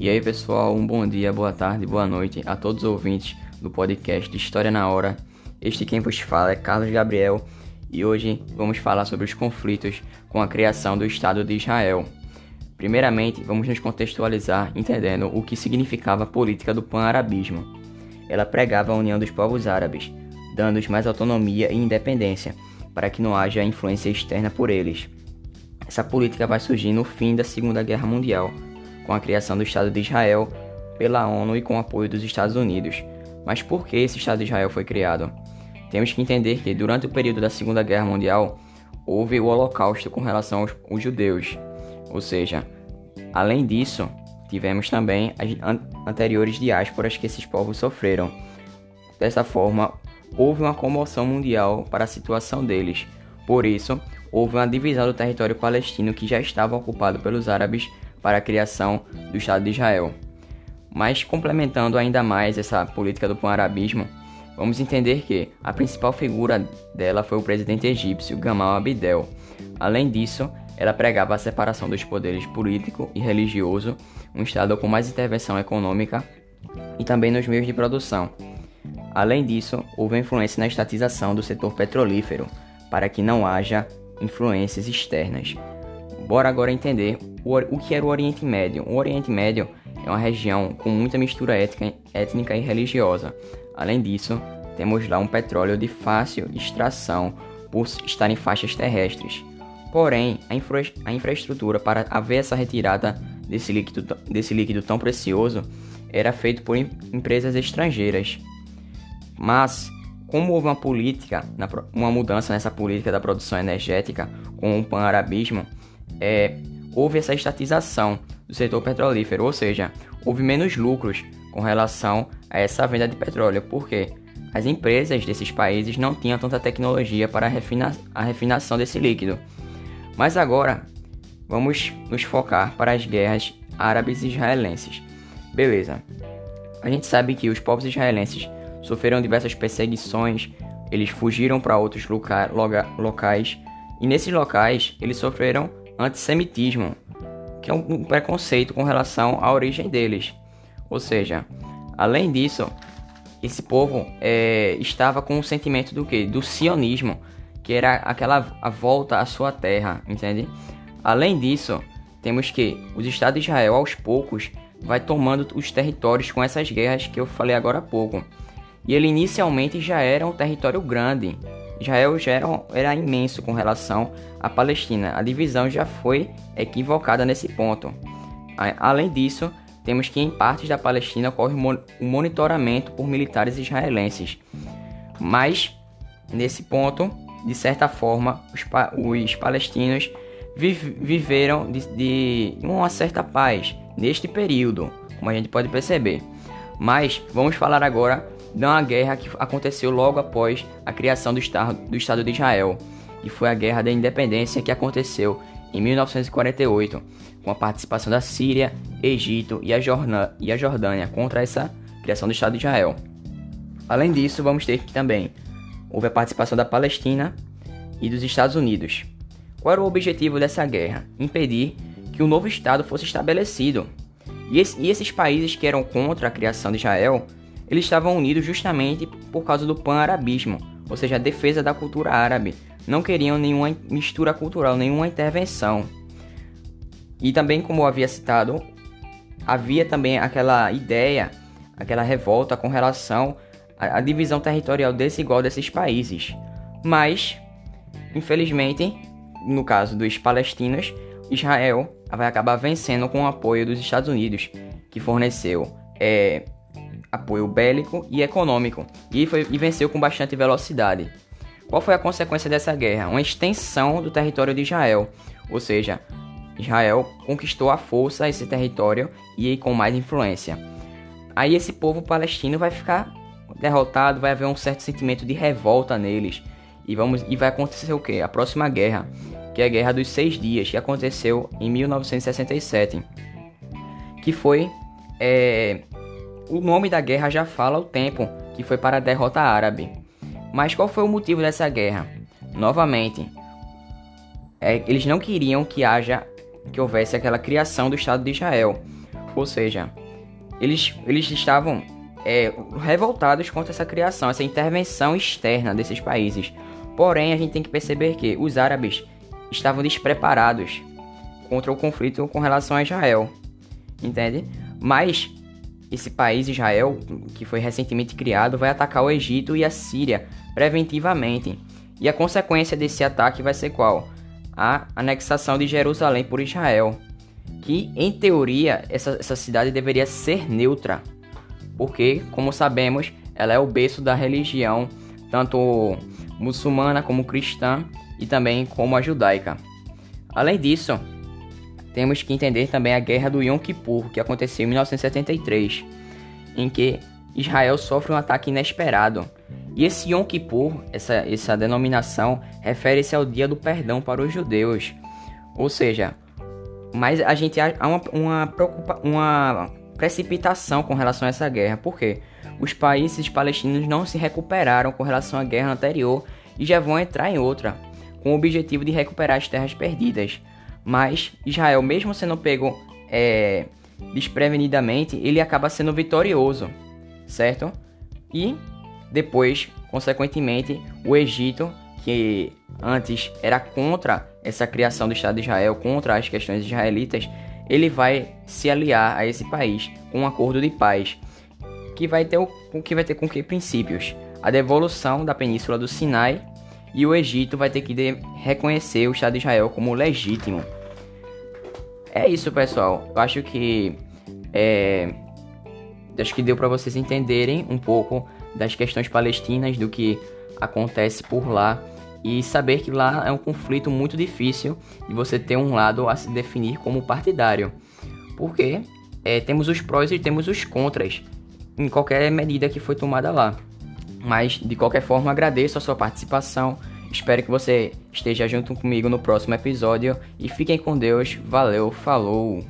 E aí, pessoal, um bom dia, boa tarde, boa noite a todos os ouvintes do podcast História na Hora. Este quem vos fala é Carlos Gabriel e hoje vamos falar sobre os conflitos com a criação do Estado de Israel. Primeiramente, vamos nos contextualizar entendendo o que significava a política do pan-arabismo. Ela pregava a união dos povos árabes, dando-os mais autonomia e independência, para que não haja influência externa por eles. Essa política vai surgir no fim da Segunda Guerra Mundial, com a criação do Estado de Israel pela ONU e com o apoio dos Estados Unidos. Mas por que esse Estado de Israel foi criado? Temos que entender que durante o período da Segunda Guerra Mundial houve o Holocausto com relação aos, aos judeus, ou seja, além disso, tivemos também as an anteriores diásporas que esses povos sofreram. Dessa forma, houve uma comoção mundial para a situação deles. Por isso, houve uma divisão do território palestino que já estava ocupado pelos árabes para a criação do Estado de Israel. Mas complementando ainda mais essa política do pan-arabismo, vamos entender que a principal figura dela foi o presidente egípcio Gamal Abdel. Além disso, ela pregava a separação dos poderes político e religioso, um Estado com mais intervenção econômica e também nos meios de produção. Além disso, houve influência na estatização do setor petrolífero, para que não haja influências externas. Bora agora entender o, que era o Oriente Médio. O Oriente Médio é uma região com muita mistura étnica, étnica e religiosa. Além disso, temos lá um petróleo de fácil extração por estar em faixas terrestres. Porém, a, infra a infraestrutura para haver essa retirada desse líquido, desse líquido tão precioso era feito por em empresas estrangeiras. Mas, como houve uma política, uma mudança nessa política da produção energética com o pan-arabismo, é, houve essa estatização do setor petrolífero, ou seja, houve menos lucros com relação a essa venda de petróleo, porque as empresas desses países não tinham tanta tecnologia para a, refina a refinação desse líquido. Mas agora vamos nos focar para as guerras árabes e israelenses. Beleza. A gente sabe que os povos israelenses sofreram diversas perseguições, eles fugiram para outros loca locais e nesses locais eles sofreram antissemitismo, que é um preconceito com relação à origem deles. Ou seja, além disso, esse povo é, estava com o sentimento do que? Do sionismo, que era aquela a volta à sua terra, entende? Além disso, temos que os Estados de Israel aos poucos vai tomando os territórios com essas guerras que eu falei agora há pouco. E ele inicialmente já era um território grande, Israel já era, era imenso com relação à Palestina. A divisão já foi equivocada nesse ponto. Além disso, temos que em partes da Palestina ocorre o monitoramento por militares israelenses. Mas, nesse ponto, de certa forma, os, pa os palestinos viveram de, de uma certa paz neste período, como a gente pode perceber. Mas vamos falar agora de uma guerra que aconteceu logo após a criação do Estado, do Estado de Israel, que foi a Guerra da Independência que aconteceu em 1948, com a participação da Síria, Egito e a, Jordânia, e a Jordânia contra essa criação do Estado de Israel. Além disso, vamos ter que também houve a participação da Palestina e dos Estados Unidos. Qual era o objetivo dessa guerra? Impedir que um novo Estado fosse estabelecido. E, esse, e esses países que eram contra a criação de Israel eles estavam unidos justamente por causa do pan-arabismo, ou seja, a defesa da cultura árabe. Não queriam nenhuma mistura cultural, nenhuma intervenção. E também, como eu havia citado, havia também aquela ideia, aquela revolta com relação à, divisão territorial desigual desses países. Mas, infelizmente, no caso dos palestinos, Israel vai acabar vencendo com o apoio dos Estados Unidos, que forneceu é, apoio bélico e econômico, e, foi, e venceu com bastante velocidade. Qual foi a consequência dessa guerra? Uma extensão do território de Israel, ou seja, Israel conquistou a força esse território e com mais influência. Aí esse povo palestino vai ficar derrotado, vai haver um certo sentimento de revolta neles e vamos e vai acontecer o que? A próxima guerra, que é a Guerra dos Seis Dias, que aconteceu em 1967, que foi é, o nome da guerra já fala o tempo, que foi para a derrota árabe. Mas qual foi o motivo dessa guerra? Novamente, é, eles não queriam que haja que houvesse aquela criação do Estado de Israel. Ou seja, eles, eles estavam é, revoltados contra essa criação, essa intervenção externa desses países. Porém, a gente tem que perceber que os árabes estavam despreparados contra o conflito com relação a Israel, entende? Mas esse país, Israel, que foi recentemente criado, vai atacar o Egito e a Síria preventivamente. E a consequência desse ataque vai ser qual? A anexação de Jerusalém por Israel. Que, em teoria, essa, essa cidade deveria ser neutra. Porque, como sabemos, ela é o berço da religião, tanto muçulmana como cristã e também como a judaica. Além disso, temos que entender também a guerra do Yom Kippur, que aconteceu em 1973, em que Israel sofre um ataque inesperado. E esse Yom Kippur, essa, essa denominação, refere-se ao dia do perdão para os judeus. Ou seja, mas a gente há uma, uma, uma precipitação com relação a essa guerra. Por quê? Os países palestinos não se recuperaram com relação à guerra anterior e já vão entrar em outra, com o objetivo de recuperar as terras perdidas. Mas Israel, mesmo sendo pego é, desprevenidamente, ele acaba sendo vitorioso, certo? E depois, consequentemente, o Egito, que antes era contra essa criação do Estado de Israel, contra as questões israelitas, ele vai se aliar a esse país com um acordo de paz, que vai ter o que vai ter com que princípios? A devolução da península do Sinai e o Egito vai ter que reconhecer o Estado de Israel como legítimo. É isso, pessoal. Eu acho que é, acho que deu para vocês entenderem um pouco das questões palestinas, do que acontece por lá e saber que lá é um conflito muito difícil de você ter um lado a se definir como partidário, porque é, temos os prós e temos os contras em qualquer medida que foi tomada lá. Mas de qualquer forma agradeço a sua participação. Espero que você esteja junto comigo no próximo episódio e fiquem com Deus. Valeu, falou!